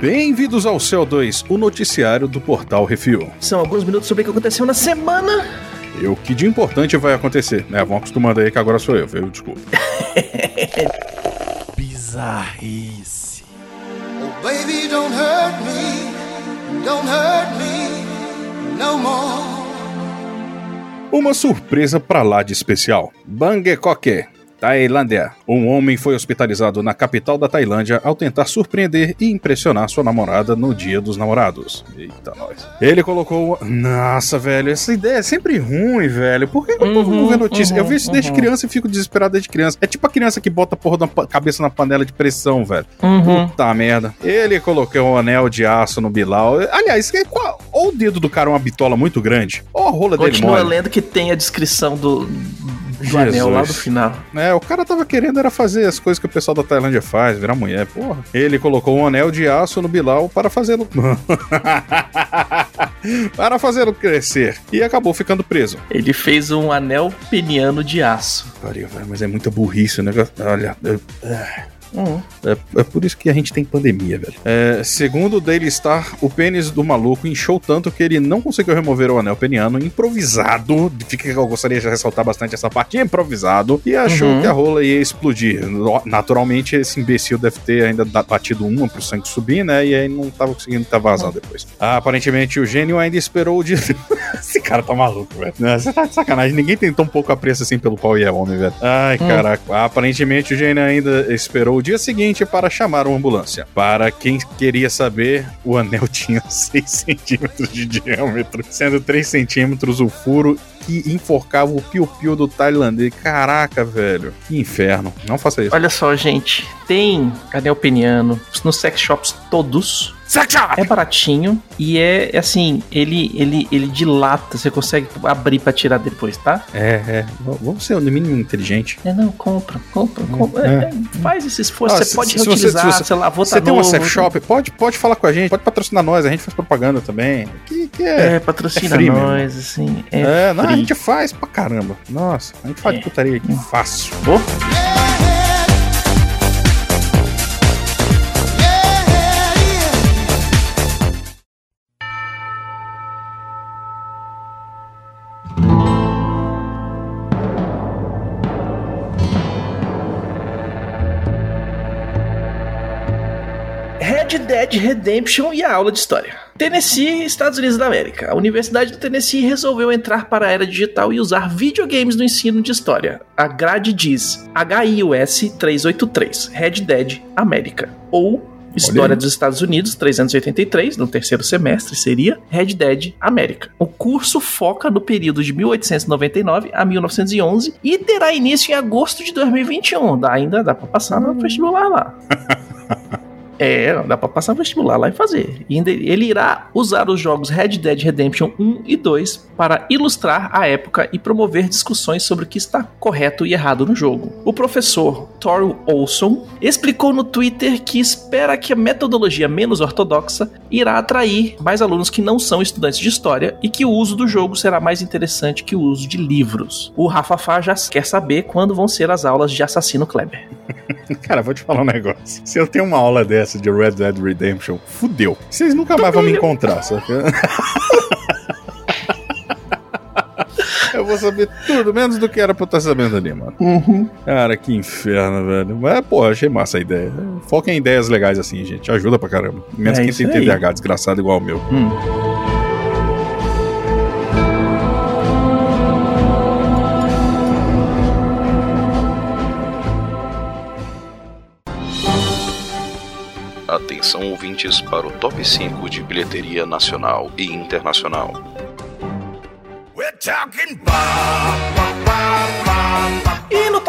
Bem-vindos ao CO2, o noticiário do Portal Refil. São alguns minutos sobre o que aconteceu na semana. E o que de importante vai acontecer, né? Vão acostumando aí que agora sou eu, viu? Desculpa. Bizarrice. Oh, baby, don't hurt me. Don't hurt me no more. Uma surpresa pra lá de especial. Bangkok, Tailândia. Um homem foi hospitalizado na capital da Tailândia ao tentar surpreender e impressionar sua namorada no dia dos namorados. Eita, nós. Ele colocou. Nossa, velho, essa ideia é sempre ruim, velho. Por que, o povo não vê notícia? eu vi isso desde criança e fico desesperado desde criança. É tipo a criança que bota a porra da cabeça na panela de pressão, velho. Puta merda. Ele colocou um anel de aço no Bilal. Aliás, é qual- ou o dedo do cara é uma bitola muito grande, ou a rola dele Continua mole. lendo que tem a descrição do, do Jesus. anel lá do final. É, o cara tava querendo era fazer as coisas que o pessoal da Tailândia faz, virar mulher, porra. Ele colocou um anel de aço no Bilal para fazê-lo. para fazê-lo crescer. E acabou ficando preso. Ele fez um anel peniano de aço. Pariu, velho, mas é muita burrice o negócio. Olha. eu- Hum. É, é por isso que a gente tem pandemia, velho. É, segundo o Daily Star, o pênis do maluco inchou tanto que ele não conseguiu remover o anel peniano improvisado. Fica que eu gostaria de ressaltar bastante essa parte improvisado. E achou Uhum. que a rola ia explodir. Naturalmente, esse imbecil deve ter ainda da- batido uma pro sangue subir, né? E aí não tava conseguindo tá vazando depois. aparentemente, o gênio ainda esperou o dia. esse cara tá maluco, velho. Você tá de sacanagem. Ninguém tem tão pouco apreço assim pelo pau e é homem, velho. Ai, Hum. caraca. Aparentemente, o gênio ainda esperou o dia seguinte para chamar uma ambulância. Para quem queria saber, o anel tinha 6 centímetros de diâmetro, sendo 3 centímetros o furo que enforcava o piu-piu do tailandês. Caraca, velho. Que inferno. Não faça isso. Olha só, gente. Tem anel peniano nos sex shops todos. É baratinho e é assim, ele, ele, ele dilata, você consegue abrir pra tirar depois, tá? É, é. Vamos ser no mínimo inteligente. É, não, compra, compra, compra. é. É, faz esse esforço, Ah, você se- pode se você- reutilizar, se você- sei lá, vou Você tem uma sex shop? Pode, pode falar com a gente, pode patrocinar nós, a gente faz propaganda também. Que, que é. É, patrocina é free nós, assim. É, É, não, a gente faz pra caramba. Nossa, a gente faz É. putaria aqui fácil. Ô, Red Redemption e a aula de história. Tennessee, Estados Unidos da América. A Universidade do Tennessee resolveu entrar para a era digital e usar videogames no ensino de história. A grade diz HIUS 383, Red Dead América. Ou História dos Estados Unidos, 383, no terceiro semestre, seria Red Dead América. O curso foca no período de 1899 a 1911 e terá início em agosto de 2021. Dá, ainda dá pra passar no vestibular lá. É, dá pra passar vestibular lá e fazer. E ele irá usar os jogos Red Dead Redemption 1 e 2 para ilustrar a época e promover discussões sobre o que está correto e errado no jogo. O professor Thor Olson explicou no Twitter que espera que a metodologia menos ortodoxa irá atrair mais alunos que não são estudantes de história e que o uso do jogo será mais interessante que o uso de livros. O Rafafá já quer saber quando vão ser as aulas de Assassino Kleber. Cara, vou te falar um negócio. Se eu tenho uma aula dessa de Red Dead Redemption, fudeu. Vocês nunca mais vão me encontrar, sabe? Eu vou saber tudo, menos do que era pra eu estar sabendo ali, mano. Uhum. Cara, que inferno, velho. Mas, pô, achei massa a ideia. Foca em ideias legais assim, gente. Ajuda pra caramba. Menos É quem tem aí. TDAH desgraçado igual o meu. Hum. Atenção ouvintes para o top 5 de bilheteria nacional e internacional. E no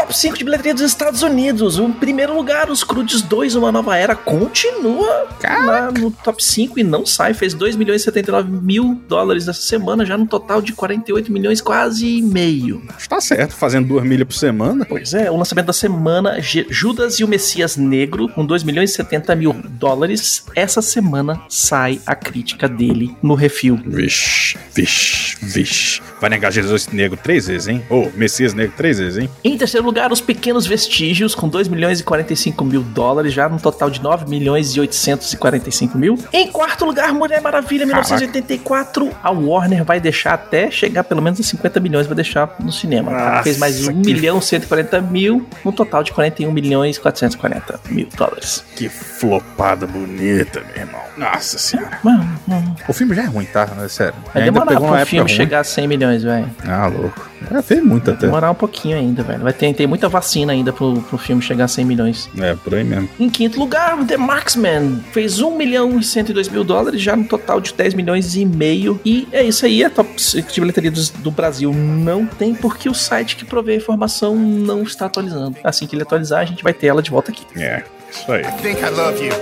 top 5 de bilheteria dos Estados Unidos, em primeiro lugar, Os Crudes 2, Uma Nova Era, continua lá no top 5 e não sai. Fez 2 milhões e 79 mil dólares essa semana, já no total de 48 milhões, quase meio. Tá certo, fazendo duas milhas por semana. Pois é, o lançamento da semana, Judas e o Messias Negro, com 2 milhões e 70 mil dólares. Essa semana sai a crítica dele no refil. Vixe, vixe, vixe. Vai negar Jesus negro três vezes, hein? Ô, Messias negro três vezes, hein? Em terceiro lugar, Os Pequenos Vestígios, com 2 milhões e 45 mil dólares, já no total de 9 milhões e 845 mil. Em quarto lugar, Mulher Maravilha, 1984. A Warner vai deixar até chegar pelo menos a 50 milhões, vai deixar no cinema. Ela fez mais 1 que- milhão e 140 mil, no total de 41 milhões e 440 mil dólares. Que flopada bonita, meu irmão. Nossa senhora. Mano, mano. O filme já é ruim, tá? É sério. Vai Ainda demorar pegou pro filme ruim. chegar a 100 milhões, velho. Ah, louco. É, fez muito até. Demorar um pouquinho ainda, velho. Vai ter, tem muita vacina ainda pro, pro filme chegar a 100 milhões. É, por aí mesmo. Em quinto lugar, The Marksman fez 1 milhão e 102 mil dólares, já no total de 10 milhões e meio. E é isso aí, a top de bilheteria do, do Brasil não tem, porque o site que provê a informação não está atualizando. Assim que ele atualizar, a gente vai ter ela de volta aqui. É, isso aí. think I love you.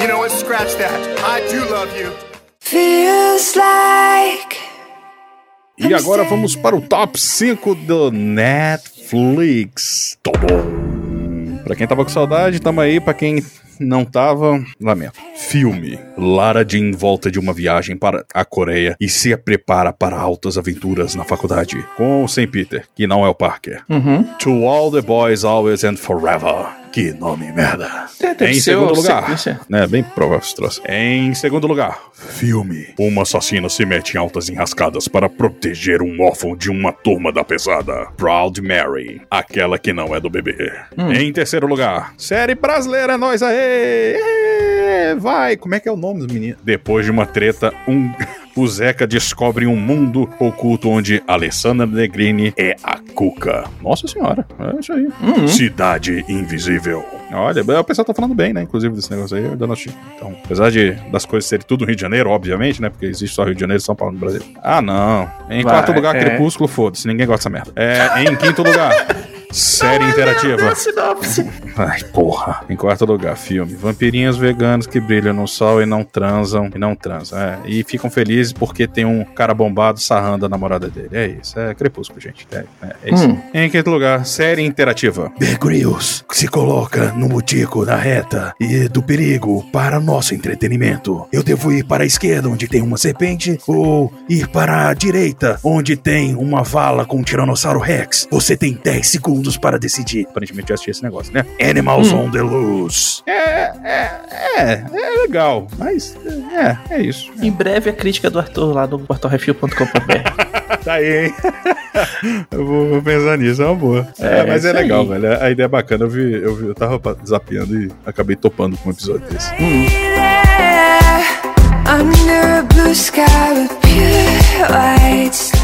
You know what? Scratch that. I do love you. Feels like E agora vamos para o top 5 do Netflix. Pra quem tava com saudade, tamo aí. Pra quem não tava, lamento. Filme. Lara Jean volta de uma viagem para a Coreia e se prepara para altas aventuras na faculdade. Com o Sam Peter, que não é o Parker. Uhum. To All the Boys Always and Forever. Que nome merda. É, em segundo lugar. sequência. É, bem provável esse troço. Em segundo lugar, filme. Uma assassina se mete em altas enrascadas para proteger um órfão de uma turma da pesada. Proud Mary. Aquela que não é do bebê. Em terceiro lugar, série brasileira, nós! Ê, Vai, como é que é o nome do menino? Depois de uma treta, um. O Zeca descobre um mundo oculto onde Alessandra Negrini é a Cuca. Nossa senhora, é isso aí. Cidade Invisível. Olha, o pessoal tá falando bem, né? Inclusive desse negócio aí, ainda não assisti. Então, apesar de das coisas serem tudo no Rio de Janeiro, obviamente, né? Porque existe só Rio de Janeiro e São Paulo no Brasil. Ah, não. Em Vai, quarto lugar, é. Crepúsculo, foda-se, ninguém gosta dessa merda. É, em quinto lugar, série interativa. Sinopse. Ai, porra. Em quarto lugar, filme. Vampirinhos veganos que brilham no sol e não transam. E não transam. É. E ficam felizes porque tem um cara bombado sarrando a namorada dele. É isso. É crepúsculo, gente. É, é, é isso. Hum. Em quinto lugar, série interativa. The Grills se coloca no butico na reta e do perigo para nosso entretenimento. Eu devo ir para a esquerda, onde tem uma serpente, ou ir para a direita, onde tem uma vala com um Tiranossauro Rex. Você tem 10 segundos para decidir. Aparentemente eu assisti esse negócio, né? Animals on the Loose. É, é, é, é legal. Mas, é, é isso. Em breve a crítica do Arthur lá do portalrefil.com.br. Tá aí, hein? eu vou, vou pensar nisso, é uma boa. É, É, mas é legal, aí. velho. A ideia é bacana. Eu vi, eu vi, eu tava zapeando e acabei topando com um episódio desse. there under a blue sky with pure white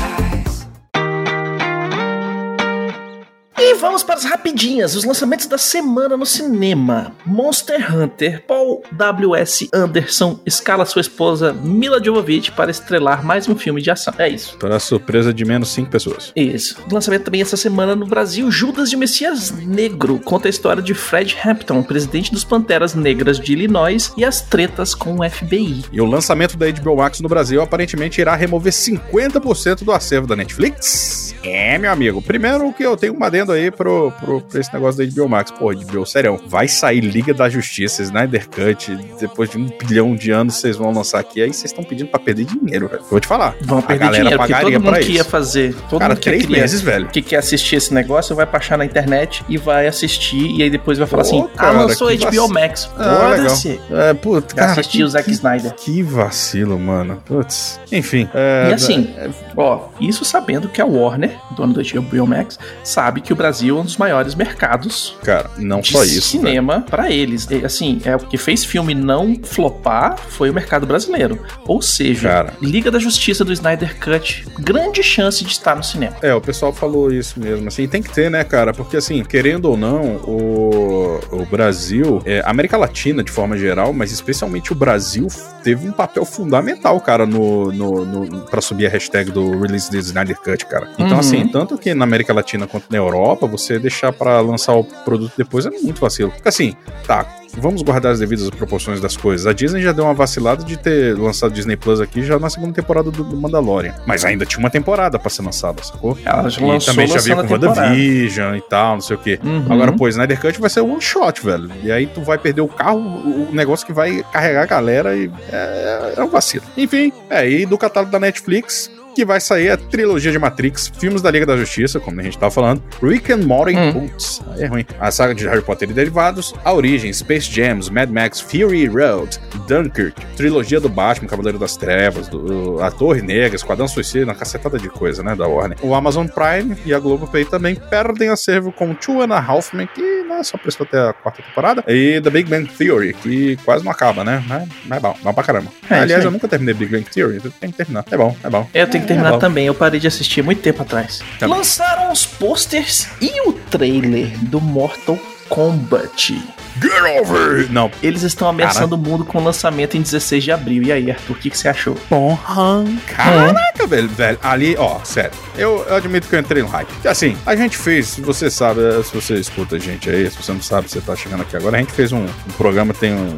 E vamos para as rapidinhas, os lançamentos da semana no cinema. Monster Hunter, Paul W.S. Anderson escala sua esposa Mila Jovovich para estrelar mais um filme de ação. É isso. Para surpresa de menos 5 pessoas. Isso. Lançamento também essa semana no Brasil, Judas de Messias Negro conta a história de Fred Hampton, presidente dos Panteras Negras de Illinois, e as tretas com o FBI. E o lançamento da HBO Max no Brasil aparentemente irá remover 50% do acervo da Netflix. É, meu amigo. Primeiro que eu tenho um aí pro, pro, pra esse negócio da HBO Max. Pô, HBO, sério, vai sair Liga da Justiça, Snyder Cut, depois de um bilhão de anos vocês vão lançar aqui, aí vocês estão pedindo pra perder dinheiro, velho. Vou te falar. Vão perder galera dinheiro, pagaria todo mundo pra que ia isso. fazer. Todo Cara, mundo que três queria- meses, velho. que quer assistir esse negócio vai baixar na internet e vai assistir e aí depois vai falar Pô, assim: cara, Ah, lançou que HBO vacilo. Max. Ah, Foda-se. É, puta, cara, assistir que, o Zack Snyder. que vacilo, mano. Putz. Enfim. é, E assim, ó, isso sabendo que a Warner, dono do HBO Max, sabe que o Brasil é um dos maiores mercados Cara, não de só isso. cinema pra eles. E, assim, é o que fez filme não flopar foi o mercado brasileiro. Ou seja, Cara. Liga da Justiça do Snyder Cut, grande chance de estar no cinema. É, o pessoal falou isso mesmo, assim, tem que ter, né, cara? Porque, assim, querendo ou não, o, o Brasil, é, a América Latina, de forma geral, mas especialmente o Brasil, teve um papel fundamental, cara, no, no, no, pra subir a hashtag do Release the Snyder Cut, cara. Então, Uhum. assim, tanto que na América Latina quanto na Europa, você deixar pra lançar o produto depois é muito vacilo. Porque, assim, tá, vamos guardar as devidas proporções das coisas. A Disney já deu uma vacilada de ter lançado Disney Plus aqui já na segunda temporada do, do Mandalorian. Mas ainda tinha uma temporada pra ser lançada, sacou? Ela já E lançou também já veio com. WandaVision e tal, não sei o quê. Uhum. Agora, pô, Snyder Cut vai ser um one shot, velho. E aí tu vai perder o carro, o o negócio que vai carregar a galera e é, é um vacilo. Enfim, é, e do catálogo da Netflix, que vai sair a trilogia de Matrix, filmes da Liga da Justiça, como a gente tava falando, Rick and Morty, putz, aí é ruim, a saga de Harry Potter e derivados, A Origem, Space Jams, Mad Max, Fury Road, Dunkirk, trilogia do Batman, Cavaleiro das Trevas, do, a Torre Negra, Esquadrão Suicida, uma cacetada de coisa, né, da Warner. O Amazon Prime e a Globoplay também perdem acervo com Two and a Half Men, que né, só prestou até a quarta temporada, e The Big Bang Theory, que quase não acaba, né, mas, mas é bom, bom pra caramba. É, Aliás, eu nunca terminei Big Bang Theory, tenho que terminar. É bom, é bom. Eu tenho que É terminar também, eu parei de assistir muito tempo atrás. Tá. Lançaram os posters e o trailer do Mortal Kombat. Get over! Não, Eles estão ameaçando o mundo com o lançamento em 16 de abril. E aí, Arthur, o que, que você achou? Porra! Caraca, velho, velho. Ali, ó, sério. Eu, eu admito que eu entrei no hype. Assim, a gente fez, se você sabe, eh, se você escuta a gente aí, se você não sabe, você tá chegando aqui agora, a gente fez um, um programa, tem um-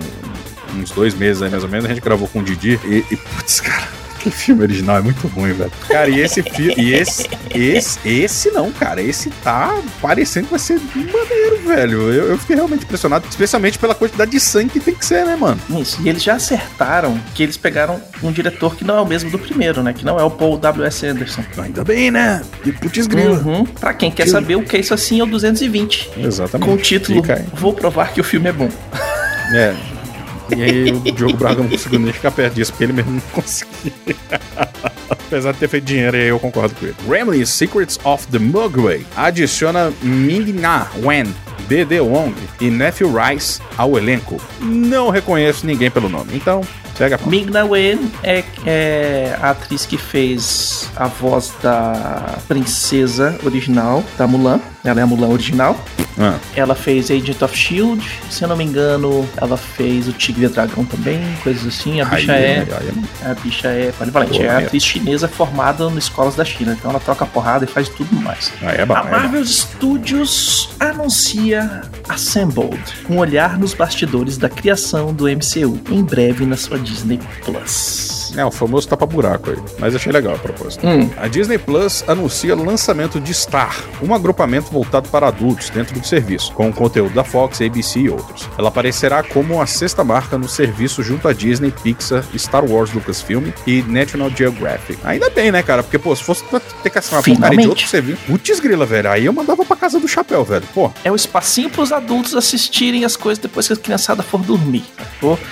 uns dois meses aí mais ou menos, a gente gravou com o Didi e, e putz, cara. Que filme original é muito ruim, velho. Cara, e esse filme. E esse, esse. Esse não, cara. Esse tá parecendo que vai ser maneiro, velho. Eu, eu fiquei realmente impressionado, especialmente pela quantidade de sangue que tem que ser, né, mano? Isso. E eles já acertaram que eles pegaram um diretor que não é o mesmo do primeiro, né? Que não é o Paul W.S. Anderson. Ainda bem, né? E putz grila. Uhum. Pra quem quer Que- saber o que é isso assim, é o 220. Exatamente. Com o título. Vou provar que o filme é bom. É. E aí o Diogo Braga não conseguiu nem ficar perto disso, porque ele mesmo não conseguia. Apesar de ter feito dinheiro, aí eu concordo com ele. Gremlins Secrets of the Mugway adiciona Ming-Na Wen, D.D. Wong e Nephew Rice ao elenco. Não reconheço ninguém pelo nome, então segue a. Ming-Na Wen é, é a atriz que fez a voz da princesa original da Mulan. Ela é a Mulan original. Ah, Ela fez Agent of Shield, se eu não me engano, ela fez o Tigre e o Dragão também, coisas assim. A bicha aí, é. aí, aí, A bicha é polivalente, Boa, é atriz chinesa formada nas escolas da China, então ela troca porrada e faz tudo mais. é bom. A é. Marvel Studios anuncia Assembled, um olhar nos bastidores da criação do MCU, em breve na sua Disney Plus. É, o famoso tapa-buraco aí. Mas achei legal a proposta. Hum. A Disney Plus anuncia o lançamento de Star, um agrupamento voltado para adultos dentro do serviço, com conteúdo da Fox, ABC e outros. Ela aparecerá como a sexta marca no serviço junto à Disney, Pixar, Star Wars Lucasfilm e National Geographic. Ainda bem, né, cara? Porque, pô, se fosse ter que assinar uma porcaria de outro serviço, putz grila, velho, aí eu mandava pra casa do chapéu, velho. Pô, É o espacinho para os adultos assistirem as coisas depois que a criançada for dormir.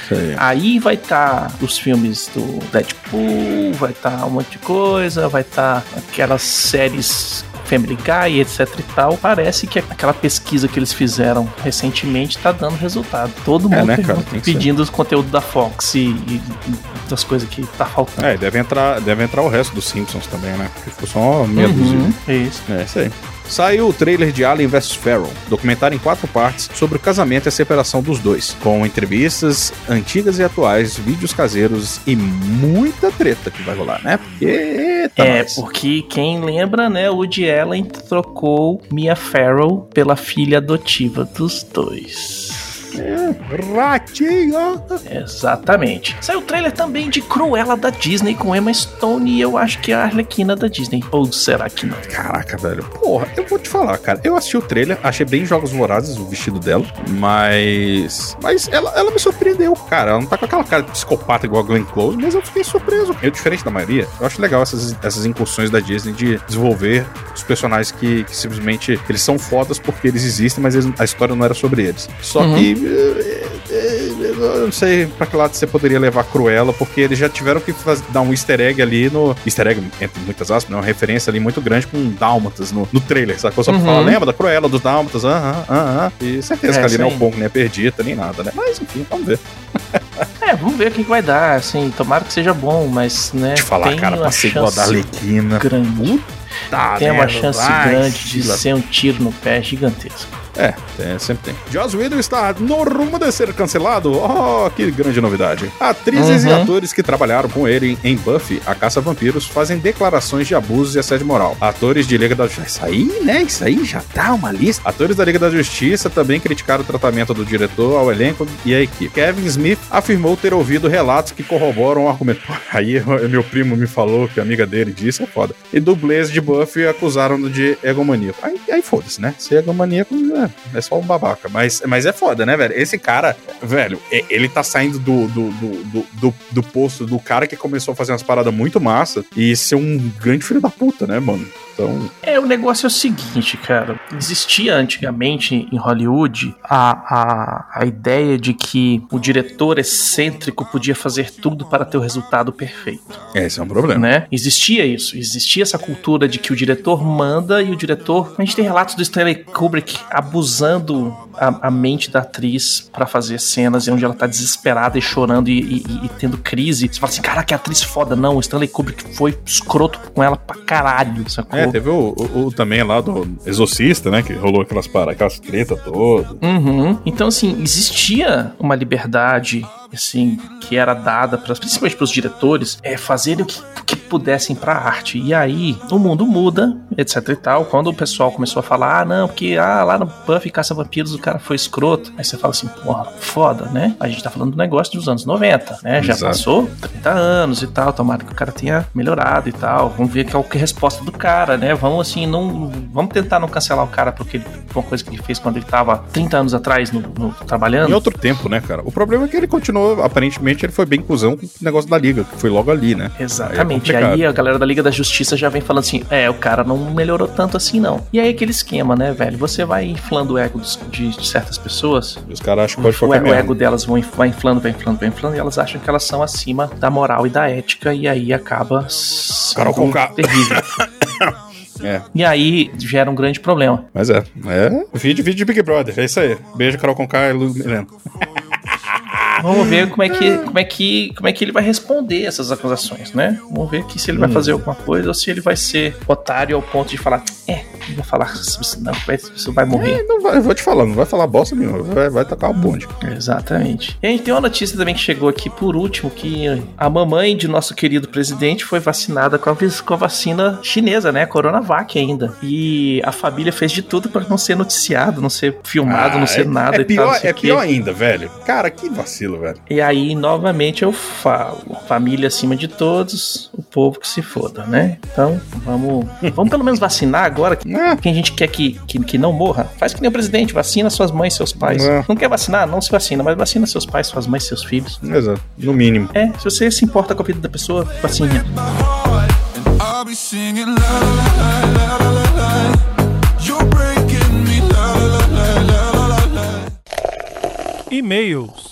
Sei. Aí vai estar os filmes do Deadpool, vai estar um monte de coisa, vai estar aquelas séries Family Guy, etc e tal. Parece que aquela pesquisa que eles fizeram recentemente tá dando resultado. Todo É, mundo né, cara? Pedindo os conteúdos da Fox e, e das coisas que tá faltando. é, deve entrar, deve entrar o resto dos Simpsons também, né? Porque ficou só meia dúzia. Uhum, é isso. É, isso aí. Saiu o trailer de Alien vs Pharaoh, documentário em quatro partes sobre o casamento e a separação dos dois, com entrevistas antigas e atuais, vídeos caseiros e muita treta que vai rolar, né? Porque. Eita, É, nós. porque quem lembra, né, o Woody Allen trocou Mia Farrow pela filha adotiva dos dois. Ratinho! Exatamente. Saiu o trailer também de Cruella da Disney com Emma Stone e eu acho que é a Arlequina da Disney. Ou será que não? Caraca, velho. Porra, eu vou te falar, cara. Eu assisti o trailer, achei bem Jogos Vorazes o vestido dela, mas. Mas ela, ela me surpreendeu, cara. Ela não tá com aquela cara de psicopata igual a Glenn Close, mas eu fiquei surpreso. Eu, diferente da maioria, eu acho legal essas, essas incursões da Disney de desenvolver os personagens que, que simplesmente eles são fodas porque eles existem, mas eles- a história não era sobre eles. Só Uhum. que. Eu não sei pra que lado você poderia levar a Cruella, porque eles já tiveram que dar um easter egg ali no. Easter egg, entre muitas aspas, né? Uma referência ali muito grande com Dálmatas no, no trailer, sacou? Só pra Uhum. falar, lembra da Cruella, dos Dálmatas, aham, aham. E certeza É, que ali não é sim. o Pongo, nem a Perdita, nem nada, né? Mas enfim, vamos ver. É, vamos ver o que que vai dar, assim, tomara que seja bom, mas, né, Te falar, tem cara, ser igual a da Arlequina. grande. Tem uma chance grande de ser um tiro no pé gigantesco. É, tem, sempre tem. Joss Whedon está no rumo de ser cancelado. Oh, que grande novidade. Atrizes e Uhum. atores que trabalharam com ele em Buffy, a Caça a Vampiros, fazem declarações de abusos e assédio moral. Atores de Liga da Justiça. Isso aí, né? Isso aí já tá uma lista. Atores da Liga da Justiça também criticaram o tratamento do diretor ao elenco e à equipe. Kevin Smith afirmou ter ouvido relatos que corroboram o argumento. Aí eu- meu primo me falou que a amiga dele disse, é foda. E dublês de Buffy acusaram-no de egomaníaco. Aí, aí foda-se, né? Ser egomaníaco é, é só um babaca. Mas, mas é foda, né, velho? Esse cara, velho, e- ele tá saindo do, do, do, do, do, do posto do cara que começou a fazer umas paradas muito massa e ser um grande filho da puta, né, mano? Então, É, o negócio é o seguinte, cara. Existia antigamente em Hollywood a, a, a ideia de que o diretor excêntrico podia fazer tudo para ter o resultado perfeito, esse é um problema. né? Existia isso. Existia essa cultura de que o diretor manda e o diretor... A gente tem relatos do Stanley Kubrick abusando a, a mente da atriz para fazer cenas onde ela tá desesperada e chorando e, e- e- tendo crise. Você fala assim, cara, que atriz foda. Não, o Stanley Kubrick foi escroto com ela pra caralho, sacou? É, teve o, o- o também lá do Exorcista, né? Que rolou aquelas aquelas treta todas. Uhum. Então, assim, existia uma liberdade, assim, que era dada, pras, principalmente para os diretores, é, fazerem o que, que pudessem pra arte. E aí, o mundo muda, etc e tal. Quando o pessoal começou a falar, ah, não, porque ah, lá no Buffy Caça Vampiros o cara foi escroto. Aí você fala assim, porra, foda, né? A gente tá falando do negócio dos anos 90, né? Já Exato. passou 30 anos e tal. Tomara que o cara tenha melhorado e tal. Vamos ver qual que é a resposta do cara, né? Vamos assim, não. Vamos tentar não cancelar o cara porque ele, uma coisa que ele fez quando ele tava 30 anos atrás no, no- trabalhando. Em outro tempo, né, cara? O problema é que ele aparentemente, ele foi bem cuzão com o negócio da liga, que foi logo ali, né? Exatamente. Aí é Aí, a galera da Liga da Justiça já vem falando assim: é, o cara não melhorou tanto assim, não. E aí aquele esquema, né, velho? Você vai inflando o ego dos- de, de certas pessoas. E os caras acham que pode O, qualquer o ego delas vão, vai inflando, vai inflando, vai inflando, e elas acham que elas são acima da moral e da ética, e aí acaba. Carol Conká. Terrível. É, E aí gera um grande problema. mas é. É. Vídeo, vídeo de Big Brother. É isso aí. Beijo, Carol Conká e Lu Milena. Vamos ver como é que, como é que, como é que ele vai responder essas acusações, né? Vamos ver aqui se ele vai fazer alguma coisa ou se ele vai ser otário ao ponto de falar, é, não vou falar isso não, vai, isso vai morrer. É, não vai, eu vou te falar, não vai falar bosta nenhuma. Vai, vai tocar o bonde. Exatamente. E a gente tem uma notícia também que chegou aqui por último, que a mamãe de nosso querido presidente foi vacinada com a, com a vacina chinesa, né? A Coronavac ainda. E a família fez de tudo pra não ser noticiado, não ser filmado, não ser é, nada É e pior, é pior ainda, velho. Cara, que vacilo, velho. E aí, novamente, eu falo: família acima de todos, o povo que se foda, né? Então, vamos, vamos pelo menos vacinar agora. que- É. Quem a gente quer que, que, que não morra, faz que nem o presidente: vacina suas mães, seus pais. É. Não quer vacinar? Não se vacina, mas vacina seus pais, suas mães, seus filhos. Exato. No mínimo. É, se você se importa com a vida da pessoa, vacine. I'll be singing la la la la la la. You're breaking me la la la la la la la. E-mails.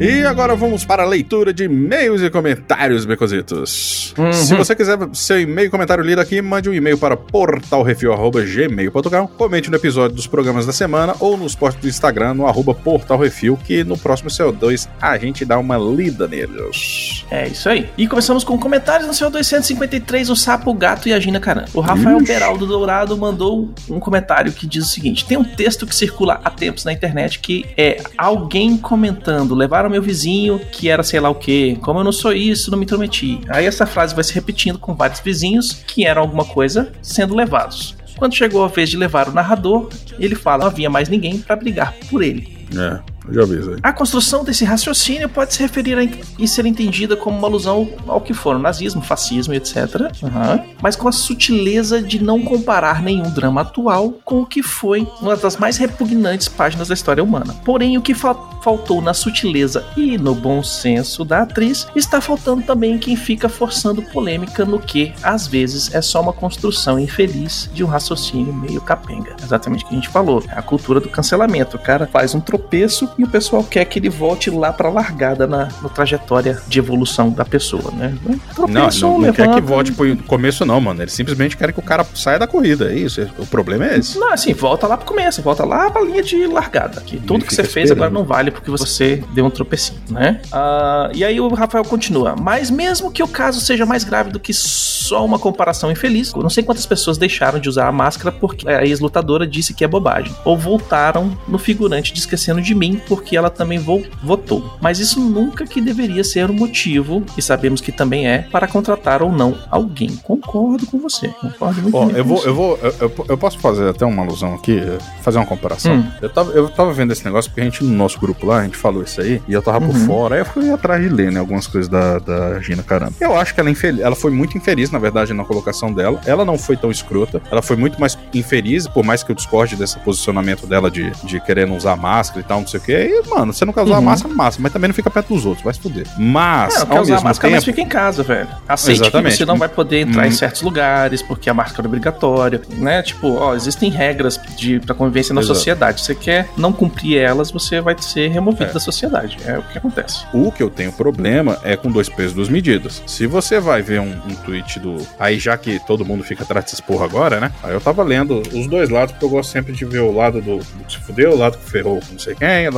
E agora vamos para a leitura de e-mails e comentários, becositos. Se você quiser seu e-mail e comentário lido aqui, mande um e-mail para portalrefil.gmail.com Comente no episódio dos programas da semana ou nos posts do Instagram no arroba portalrefil, que no próximo CO2 a gente dá uma lida neles. É isso aí. E começamos com comentários no seu 253, o Sapo, o Gato e a Gina Caramba. O Rafael Beraldo Dourado mandou um comentário que diz o seguinte: tem um texto que circula há tempos na internet que é alguém comentando, levaram meu vizinho que era sei lá o que, como eu não sou isso, não me intrometi. Aí essa frase vai se repetindo com vários vizinhos que eram alguma coisa sendo levados. Quando chegou a vez de levar o narrador, ele fala: não havia mais ninguém para brigar por ele. É, já vi isso aí. A construção desse raciocínio pode se referir a, e ser entendida como uma alusão ao que foram nazismo, fascismo, etc. Aham. Mas com a sutileza de não comparar nenhum drama atual com o que foi uma das mais repugnantes páginas da história humana. Porém, o que fa- faltou na sutileza e no bom senso da atriz, está faltando também em quem fica forçando polêmica no que, às vezes, é só uma construção infeliz de um raciocínio meio capenga. Exatamente o que a gente falou. É a cultura do cancelamento. O cara faz um tropeço e o pessoal quer que ele volte lá pra largada na, na trajetória de evolução da pessoa, né? Não, Tropeçou, não, não quer que volte pro começo, não, mano. Eles simplesmente querem que o cara saia da corrida. É isso. O problema é esse. Não, assim, volta lá pro começo, volta lá pra linha de largada. Que tudo que você fez esperando. agora não vale porque você deu um tropecinho, né? Ah, e aí o Rafael continua. Mas mesmo que o caso seja mais grave do que só uma comparação infeliz, eu não sei quantas pessoas deixaram de usar a máscara porque a ex-lutadora disse que é bobagem. Ou voltaram no figurante de esquecendo de mim porque ela também vo- votou. Mas isso nunca que deveria ser um motivo, e sabemos que também é, para contratar ou não alguém. Concordo com você. Concordo muito Ó, bem eu com vou, você. eu vou, eu, eu- eu posso fazer até uma alusão aqui, fazer uma comparação. Hum. Eu, tava, eu tava vendo esse negócio porque a gente, no nosso grupo lá, a gente falou isso aí, e eu tava por fora, aí eu fui atrás de ler, né, algumas coisas da, da Gina Carano. Eu acho que ela, é infeliz, ela foi muito infeliz, na verdade, na colocação dela. Ela não foi tão escrota, ela foi muito mais infeliz, por mais que eu discorde desse posicionamento dela de, de querer não usar máscara e tal, não sei o que. E, mano, você não quer usar Uhum. máscara, máscara, mas também não fica perto dos outros, vai se fuder. Mas, É, não quer usar mesmo máscara, mas tempo, fica em casa, velho. Aceite Exatamente. que você não vai poder entrar em Hum. certos lugares, porque a máscara é obrigatória, né? Tipo, ó, existem regras de, pra convivência na Exato. sociedade. Você quer não cumprir elas, você vai ser removido É. da sociedade. É o que acontece. O que eu tenho problema é com dois pesos, duas medidas. Se você vai ver um, um tweet do. Aí, já que todo mundo fica atrás desse porra agora, né? Aí eu tava lendo os dois lados, porque eu gosto sempre de ver o lado do, do que se fudeu, o lado que ferrou não sei quem,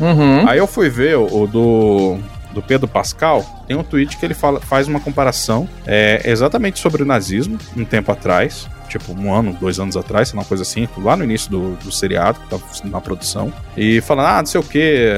Uhum. Aí eu fui ver o, o do. Do Pedro Pascal, tem um tweet que ele fala, faz uma comparação é, exatamente sobre o nazismo, um tempo atrás, tipo um ano, dois anos atrás, uma coisa assim, lá no início do, do seriado, que tava na produção, e falando, ah, não sei o que,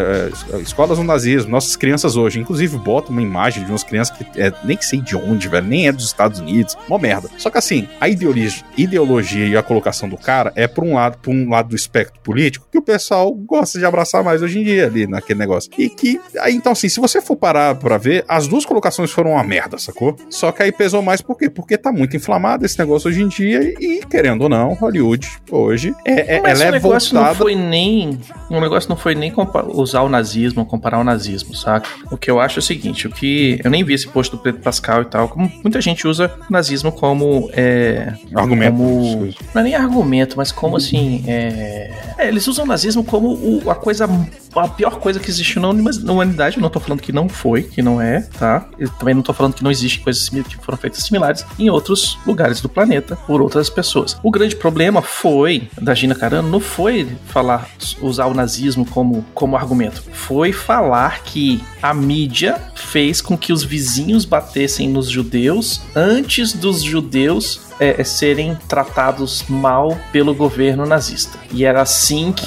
escolas no nazismo, nossas crianças hoje, inclusive bota uma imagem de umas crianças que é, nem sei de onde, velho, nem é dos Estados Unidos, mó merda. Só que assim, a ideologia, ideologia e a colocação do cara é por um lado, por um lado do espectro político, que o pessoal gosta de abraçar mais hoje em dia ali naquele negócio. E que, aí, então assim, se você for parar pra ver, as duas colocações foram uma merda, sacou? Só que aí pesou mais por quê? Porque tá muito inflamado esse negócio hoje em dia e, querendo ou não, Hollywood hoje é, é- Mas ela o é negócio voltada. não foi nem. O negócio não foi nem usar o nazismo, comparar o nazismo, saca? O que eu acho é o seguinte: o que. Eu nem vi esse post do Pedro Pascal e tal. Como muita gente usa nazismo como. É, Argumento. Como, não é nem argumento, mas como assim. É, é, eles usam o nazismo como o- a coisa. A pior coisa que existiu na huma- na humanidade. Eu não tô falando que não foi, que não é, tá? Eu também não tô falando que não existe coisas que foram feitas similares em outros lugares do planeta por outras pessoas. O grande problema foi, da Gina Carano, não foi falar, usar o nazismo como, como argumento. Foi falar que a mídia fez com que os vizinhos batessem nos judeus antes dos judeus é, é, serem tratados mal pelo governo nazista. E era assim que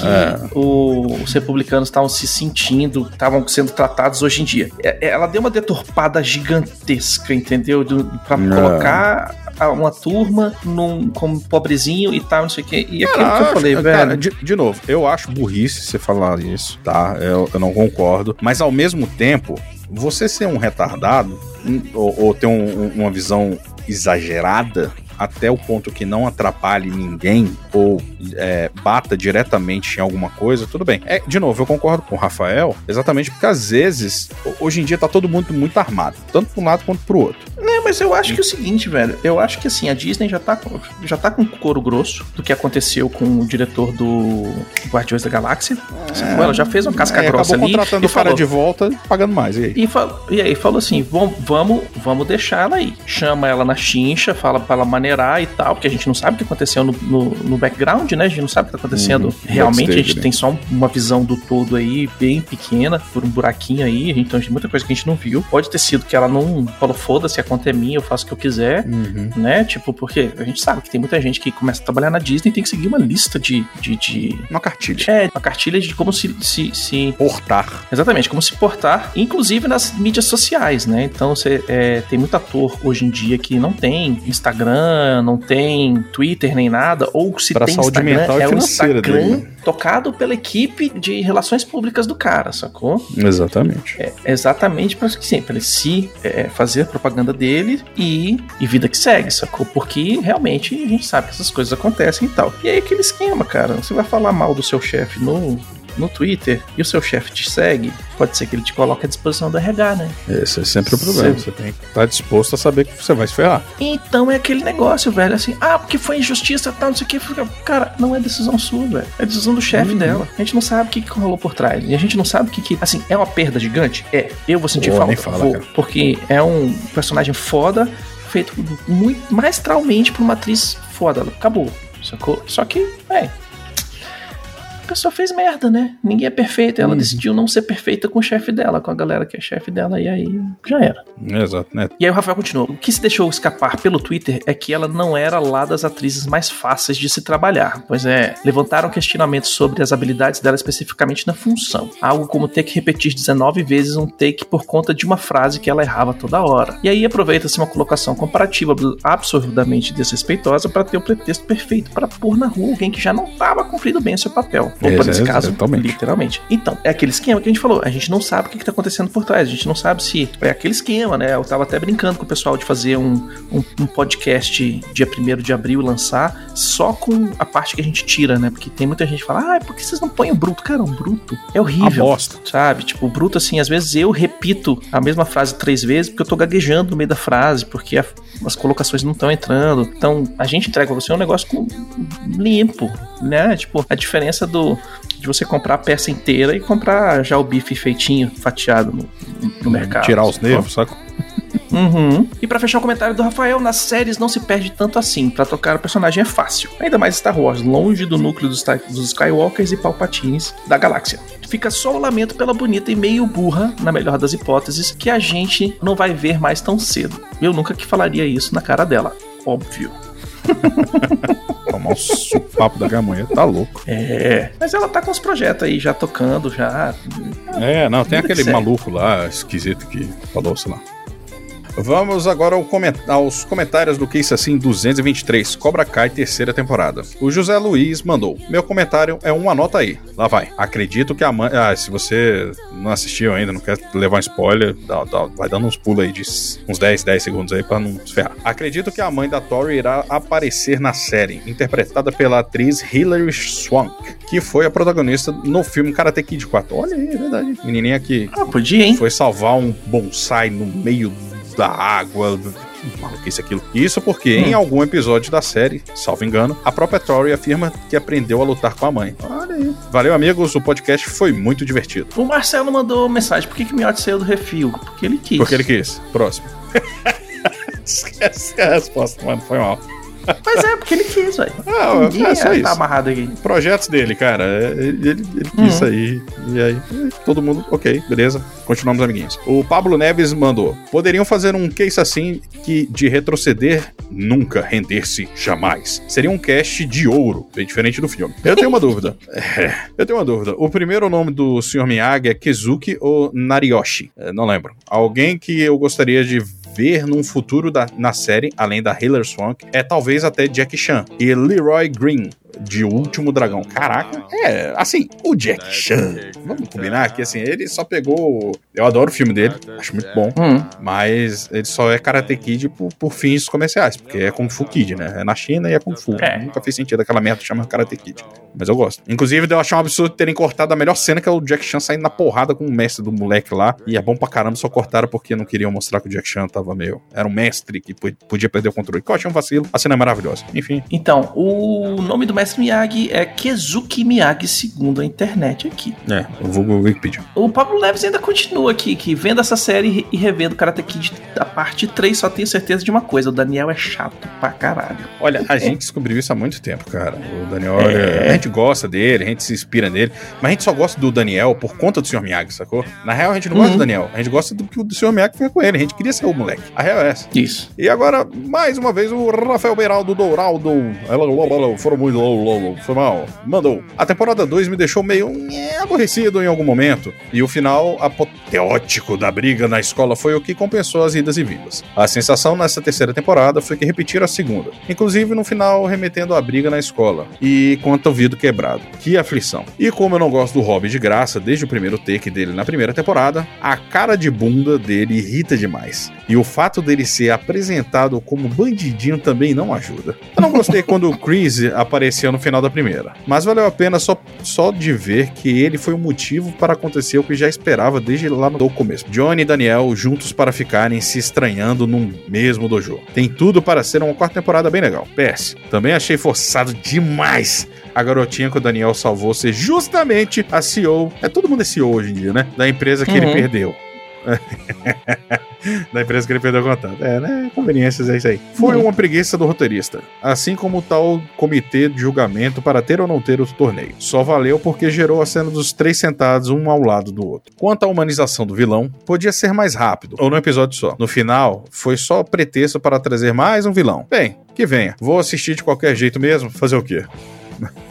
o- os republicanos estavam se sentindo, estavam sendo tratados hoje em dia. É, Ela deu uma deturpada gigantesca, entendeu? É. colocar uma turma num, como pobrezinho e tal, não sei o quê. E aquilo que eu falei, acho- velho. cara, de, de novo, eu acho burrice você falar isso, tá? Eu, eu não concordo. Mas ao mesmo tempo, você ser um retardado ou, ou ter um- um- uma visão exagerada até o ponto que não atrapalhe ninguém ou é, bata diretamente em alguma coisa, tudo bem. É, de novo, eu concordo com o Rafael, exatamente porque às vezes, ho- hoje em dia tá todo mundo muito armado, tanto para um lado quanto pro outro. É, mas eu acho que é o seguinte, velho. Eu acho que assim, a Disney já tá, com- já tá com couro grosso do que aconteceu com o diretor do Guardiões da Galáxia. Sacou? Ela já fez uma casca É, grossa acabou ali. contratando e o cara falou, de volta, pagando mais. E aí? E, fal- e aí falou assim: "Vom- vamos, vamos deixar ela aí. Chama ela na chincha, fala pra ela maneirar e tal, porque a gente não sabe o que aconteceu no, no, no background, né? A gente não sabe o que tá acontecendo Uhum. realmente. A Backstage, gente né? tem só um- uma visão do todo aí, bem pequena, por um buraquinho aí. Então tem muita coisa que a gente não viu. Pode ter sido que ela não falou: foda-se, a conta é minha, eu faço o que eu quiser. Uhum. Né? Tipo, porque a gente sabe que tem muita gente que começa a trabalhar na Disney e tem que seguir uma lista de. de, de... Uma cartilha. É, uma cartilha de como se, se, se Portar. Exatamente, como se portar, inclusive nas mídias sociais, né? Então você é, tem muito ator hoje em dia que não tem Instagram, não tem Twitter nem nada, ou se Pra tem Instagram, é o Instagram dele, né? tocado pela equipe de relações públicas do cara, sacou? Exatamente. É exatamente para que sim, pra ele se é, fazer propaganda dele e, e vida que segue, sacou? Porque realmente a gente sabe que essas coisas acontecem e tal. E aí aquele esquema, cara, você vai falar mal do seu chefe no, no Twitter e o seu chefe te segue, pode ser que ele te coloque à disposição do RH, né? Esse é sempre o problema. Sim. Você tem que estar disposto a saber que você vai se ferrar. Então é aquele negócio, velho, assim, ah, porque foi injustiça, tal, não sei o que. Cara, não é decisão sua, velho. É decisão do chefe dela. A gente não sabe o que, que rolou por trás. E a gente não sabe o que, que. Assim, é uma perda gigante? É. Eu vou sentir falta. fala, vou, cara. porque é um personagem foda, feito muito maestralmente por uma atriz foda. Acabou, sacou? Só que, é. Pessoa fez merda, né? Ninguém é perfeito. Ela Uhum. decidiu não ser perfeita com o chefe dela, com a galera que é chefe dela, e aí já era. Exato, né? E aí o Rafael continua. O que se deixou escapar pelo Twitter é que ela não era lá das atrizes mais fáceis de se trabalhar. Pois é, levantaram questionamentos sobre as habilidades dela especificamente na função. Algo como ter que repetir 19 vezes um take por conta de uma frase que ela errava toda hora. E aí aproveita-se uma colocação comparativa absurdamente desrespeitosa para ter o pretexto perfeito para pôr na rua alguém que já não estava cumprindo bem o seu papel. Ou, É, nesse é, caso, totalmente. literalmente. Então, é aquele esquema que a gente falou. A gente não sabe o que, que tá acontecendo por trás. A gente não sabe se é aquele esquema, né? Eu tava até brincando com o pessoal de fazer um, um, um podcast dia 1 de abril lançar só com a parte que a gente tira, né? Porque tem muita gente que fala, ah, por que vocês não põem o bruto? Cara, o bruto é horrível. Bosta. Sabe? Tipo, o bruto, assim, às vezes eu repito a mesma frase três vezes porque eu tô gaguejando no meio da frase, porque a- as colocações não estão entrando. Então, a gente entrega pra você um negócio com- limpo, né? Tipo, a diferença do de você comprar a peça inteira e comprar já o bife feitinho, fatiado no, no mercado. Tirar os nervos, saca? Uhum. E pra fechar o comentário do Rafael, nas séries não se perde tanto assim. Pra trocar o personagem é fácil. Ainda mais Star Wars, longe do núcleo dos, dos Skywalkers e Palpatines da galáxia. Fica só o lamento pela bonita e meio burra, na melhor das hipóteses, que a gente não vai ver mais tão cedo. Eu nunca que falaria isso na cara dela. Óbvio. Tomar um supapo da gamanha, tá louco. É. Mas ela tá com os projetos aí já tocando, já. É, não, tem aquele maluco lá, esquisito que falou, sei lá. Vamos agora ao coment- aos comentários do Case Assim 223, Cobra Kai, terceira temporada. O José Luiz mandou: Meu comentário é uma nota aí. Lá vai. Acredito que a mãe. Ah, se você não assistiu ainda, não quer levar um spoiler, dá- dá- vai dando uns pulos aí de uns 10, 10 segundos aí pra não se ferrar. Acredito que a mãe da Tori irá aparecer na série, interpretada pela atriz Hilary Swank, que foi a protagonista no filme Karate Kid 4. Olha aí, é verdade. Menininha que Ah, podia, hein? foi salvar um bonsai no meio da água. Maluquice aquilo. Isso porque em algum episódio da série, salvo engano, a própria Tori afirma que aprendeu a lutar com a mãe. Olha aí. Valeu, amigos. O podcast foi muito divertido. O Marcelo mandou mensagem: por que, que Miotti saiu do refil? Porque ele quis. Porque ele quis. Próximo. Esquece a resposta, mano. Foi mal. Mas é, porque ele quis, velho. Ah, Ninguém é só tá isso. amarrado aqui. Projetos dele, cara. É, Ele, ele, ele Uhum. quis aí. E aí, todo mundo, ok, beleza. Continuamos amiguinhos. O Pablo Neves mandou: poderiam fazer um case assim que de retroceder, nunca render-se jamais. Seria um cast de ouro, bem diferente do filme. Eu tenho uma dúvida. É, eu tenho uma dúvida. O primeiro nome do Sr. Miyagi é Kizuki ou Nariyoshi? É, não lembro. Alguém que eu gostaria de ver num futuro da- na série, além da Hilary Swank, é talvez até Jack Chan e Leroy Green. De Último Dragão. Caraca, é, assim, o Jack Chan, vamos combinar que, assim, ele só pegou. Eu adoro o filme dele, acho muito bom, Hum. mas ele só é Karate Kid por, por fins comerciais, porque é Kung Fu Kid, né? É na China e é Kung Fu. É. Nunca fez sentido aquela merda que chama Karate Kid. Mas eu gosto. Inclusive, eu achei um absurdo terem cortado a melhor cena, que é o Jack Chan saindo na porrada com o mestre do moleque lá. E é bom pra caramba, só cortaram porque não queriam mostrar que o Jack Chan tava meio. Era um mestre que po- podia perder o controle. Que eu achei um vacilo. A cena é maravilhosa. Enfim. Então, o nome do mestre Miyagi é Kezuki Miyagi, segundo a internet aqui. É, eu vou Wikipedia. O Pablo Neves ainda continua aqui, que vendo essa série e revendo Karate Kid a parte 3, só tenho certeza de uma coisa: o Daniel é chato pra caralho. Olha, a gente descobriu isso há muito tempo, cara. O Daniel, É. a gente gosta dele, a gente se inspira nele, mas a gente só gosta do Daniel por conta do Sr. Miyagi, sacou? Na real, a gente não gosta Uhum. do Daniel, a gente gosta do que o Sr. Miyagi foi com ele, a gente queria ser o moleque. A real é essa. Isso. E agora, mais uma vez, o Rafael Beiraldo Douraldo. Foram muito. Foi mal. Mandou. A temporada 2 me deixou meio nhé, aborrecido em algum momento. E o final apoteótico da briga na escola foi o que compensou as idas e vindas. A sensação nessa terceira temporada foi que repetiram a segunda. Inclusive no final remetendo à briga na escola. E quanto ao vidro quebrado. Que aflição. E como eu não gosto do Hobby de graça desde o primeiro take dele na primeira temporada, a cara de bunda dele irrita demais. E o fato dele ser apresentado como bandidinho também não ajuda. Eu não gostei quando o Chris apareceu no final da primeira, mas valeu a pena só, só de ver que ele foi o motivo para acontecer o que já esperava desde lá no começo. Johnny e Daniel juntos para ficarem se estranhando num mesmo dojo. Tem tudo para ser uma quarta temporada bem legal. PS, também achei forçado demais a garotinha que o Daniel salvou ser justamente a CEO. É todo mundo é CEO hoje em dia, né? Da empresa que ele Uhum. perdeu. da empresa que ele perdeu o contato. É, né? Conveniências é isso aí. Foi uma preguiça do roteirista. Assim como o tal comitê de julgamento para ter ou não ter o torneio. Só valeu porque gerou a cena dos três sentados um ao lado do outro. Quanto à humanização do vilão, podia ser mais rápido, ou num episódio só. No final, foi só pretexto para trazer mais um vilão. Bem, que venha. Vou assistir de qualquer jeito mesmo. Fazer o quê?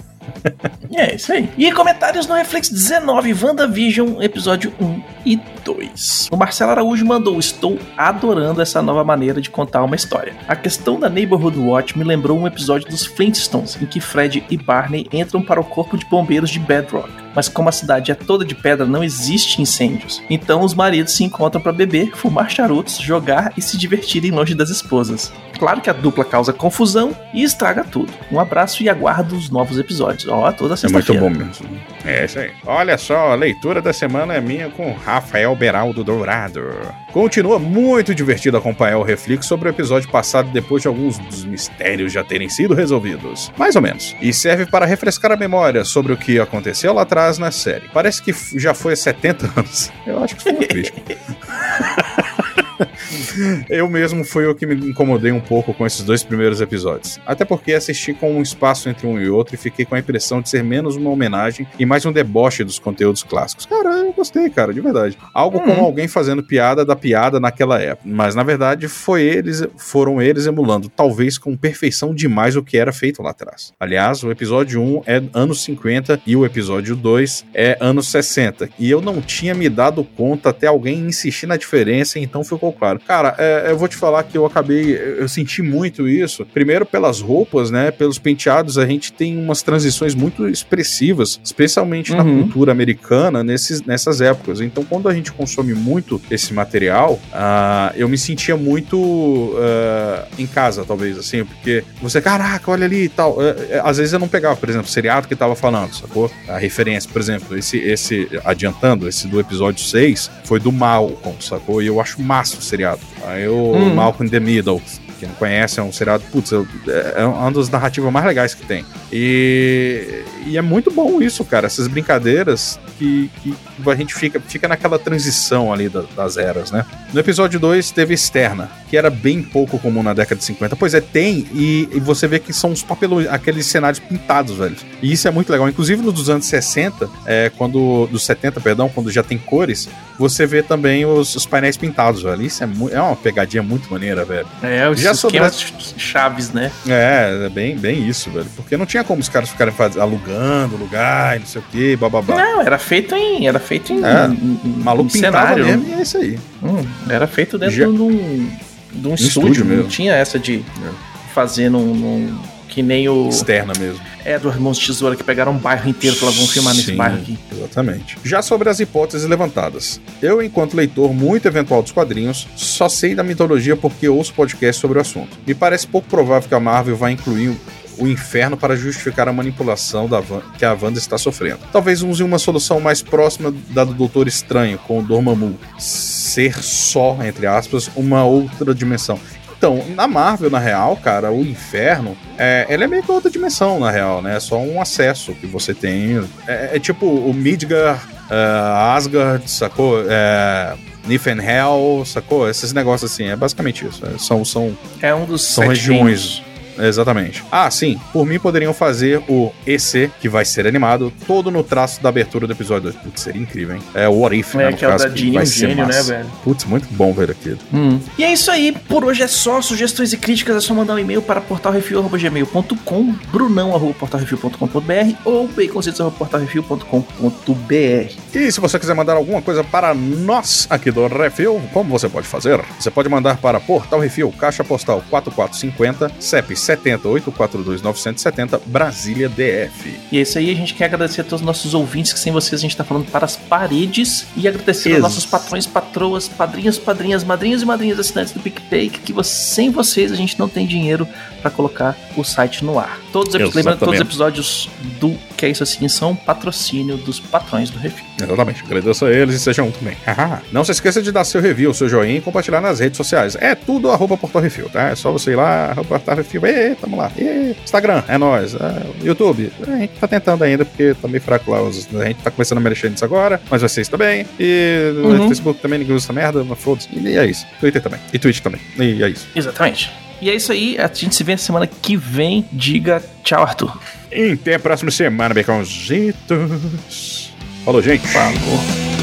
É isso aí. E comentários no Reflex 19, WandaVision, episódio 1 e 2. O Marcelo Araújo mandou: Estou adorando essa nova maneira de contar uma história. A questão da Neighborhood Watch me lembrou um episódio dos Flintstones, em que Fred e Barney entram para o corpo de bombeiros de Bedrock. Mas como a cidade é toda de pedra, não existe incêndios. Então os maridos se encontram para beber, fumar charutos, jogar e se divertirem longe das esposas. Claro que a dupla causa confusão e estraga tudo. Um abraço e aguardo os novos episódios. Ó, toda É muito sexta-feira. bom mesmo. É isso aí. Olha só, a leitura da semana é minha com Rafael Beraldo Dourado. Continua muito divertido acompanhar o reflexo sobre o episódio passado depois de alguns dos mistérios já terem sido resolvidos. Mais ou menos. E serve para refrescar a memória sobre o que aconteceu lá atrás na série. Parece que já foi há 70 anos. Eu acho que foi uma crítica. Eu mesmo fui o que me incomodei um pouco com esses dois primeiros episódios. Até porque assisti com um espaço entre um e outro e fiquei com a impressão de ser menos uma homenagem e mais um deboche dos conteúdos clássicos. Cara, eu gostei, cara, de verdade. Algo como alguém fazendo piada da piada naquela época. Mas na verdade foi eles, foram eles emulando, talvez com perfeição demais o que era feito lá atrás. Aliás, o episódio 1 é anos 50 e o episódio 2 é anos 60. E eu não tinha me dado conta até alguém insistir na diferença, então ficou claro. Cara, é, eu vou te falar que eu acabei, eu senti muito isso. Primeiro pelas roupas, né? Pelos penteados, a gente tem umas transições muito expressivas, especialmente na Uhum. cultura americana nesses, nessas épocas. Então, quando a gente consome muito esse material, ah, eu me sentia muito ah, em casa, talvez, assim, porque você, caraca, olha ali e tal. É, às vezes eu não pegava, por exemplo, o seriado que tava falando, sacou? A referência, por exemplo, esse, esse adiantando, esse do episódio 6 foi do Malcolm, sacou? E eu acho massa o seriado. Aí o Uhum. Malcolm in the Middle. Quem não conhece, é um seriado, putz, eu- é uma das narrativas mais legais que tem. E, e é muito bom isso, cara, essas brincadeiras que, que a gente fica, fica naquela transição ali da- das eras, né? No episódio 2 teve Externa, que era bem pouco comum na década de 50. Pois é, tem, e, e você vê que são os papelões, aqueles cenários pintados, velho. E isso é muito legal. Inclusive no dos anos 60, é, quando. Dos 70, perdão, quando já tem cores, você vê também os, os painéis pintados, velho. Isso é, é uma pegadinha muito maneira, velho. É, os Já sobre chaves, né? É, é bem, bem isso, velho. Porque não tinha como os caras ficarem faz- alugando lugar e não sei o que, bababá. Não, era feito em. Era feito em. É, em- em- Maluco em pintava cenário. mesmo e é isso aí. Hum, era feito dentro Já- de um, de um estúdio estúdio. mesmo. Não tinha essa de fazer num, num- Que nem o. Externa mesmo. É do Irmãos de Tesoura que pegaram um bairro inteiro e falaram, vamos filmar nesse Sim, bairro aqui. Exatamente. Já sobre as hipóteses levantadas. Eu, enquanto leitor muito eventual dos quadrinhos, só sei da mitologia porque ouço podcast sobre o assunto. Me parece pouco provável que a Marvel vá incluir o inferno para justificar a manipulação da Van- que a Wanda está sofrendo. Talvez use uma solução mais próxima da do Doutor Estranho com o Dormammu. Ser só, entre aspas, uma outra dimensão. Então, na Marvel, na real, cara, o inferno, é, ele é meio que outra dimensão, na real, né? É só um acesso que você tem. É, é tipo o Midgar, é, Asgard, sacou? É, sacou? Esses negócios assim, é basicamente isso. É, são, são É um dos são regiões. reinos. Exatamente. Ah, sim. Por mim poderiam fazer o EC, que vai ser animado, todo no traço da abertura do episódio 2. Putz, seria incrível, hein? É o What If, É, né? No que é o caso, da Jeannie, vai um ser gênio, né, velho? Putz, muito bom ver aquilo. Hum. E é isso aí, por hoje é só. Sugestões e críticas é só mandar um e-mail para portalrefil.gmail.com, brunão.portalrefil.com.br ou baconzitos.portalrefil.com.br. E se você quiser mandar alguma coisa para nós aqui do Refil, como você pode fazer? Você pode mandar para Portal Refil, Caixa Postal 4450, CEP 70842-970, Brasília DF. E é isso aí, a gente quer agradecer a todos os nossos ouvintes, que sem vocês a gente tá falando para as paredes. E agradecer Ex- aos nossos patrões, patroas, padrinhos, padrinhas, madrinhas e madrinhas assinantes do PicPay, que sem vocês a gente não tem dinheiro para colocar o site no ar. Todos, os epi- lembrando que todos os Exatamente. episódios do Que é Isso Assim são patrocínio dos patrões do Refil. Exatamente, agradeço a eles e sejam um também. Não se esqueça de dar seu review, seu joinha e compartilhar nas redes sociais. É tudo arroba Portal Refil, tá? É só você ir lá, arroba Portal Refil. Ê, tamo lá. Ê, Instagram, é nóis. É, YouTube, a gente tá tentando ainda, porque tá meio fraco lá. A gente tá começando a mexer nisso agora, mas isso também. E Uhum. Facebook também, ninguém usa essa merda, mas foda-se. E é isso. Twitter também. E Twitch também. E é isso. Exatamente. E é isso aí, a gente se vê na semana que vem. Diga tchau, Arthur. E até a próxima semana, Baconzitos. Falou, gente. Falou.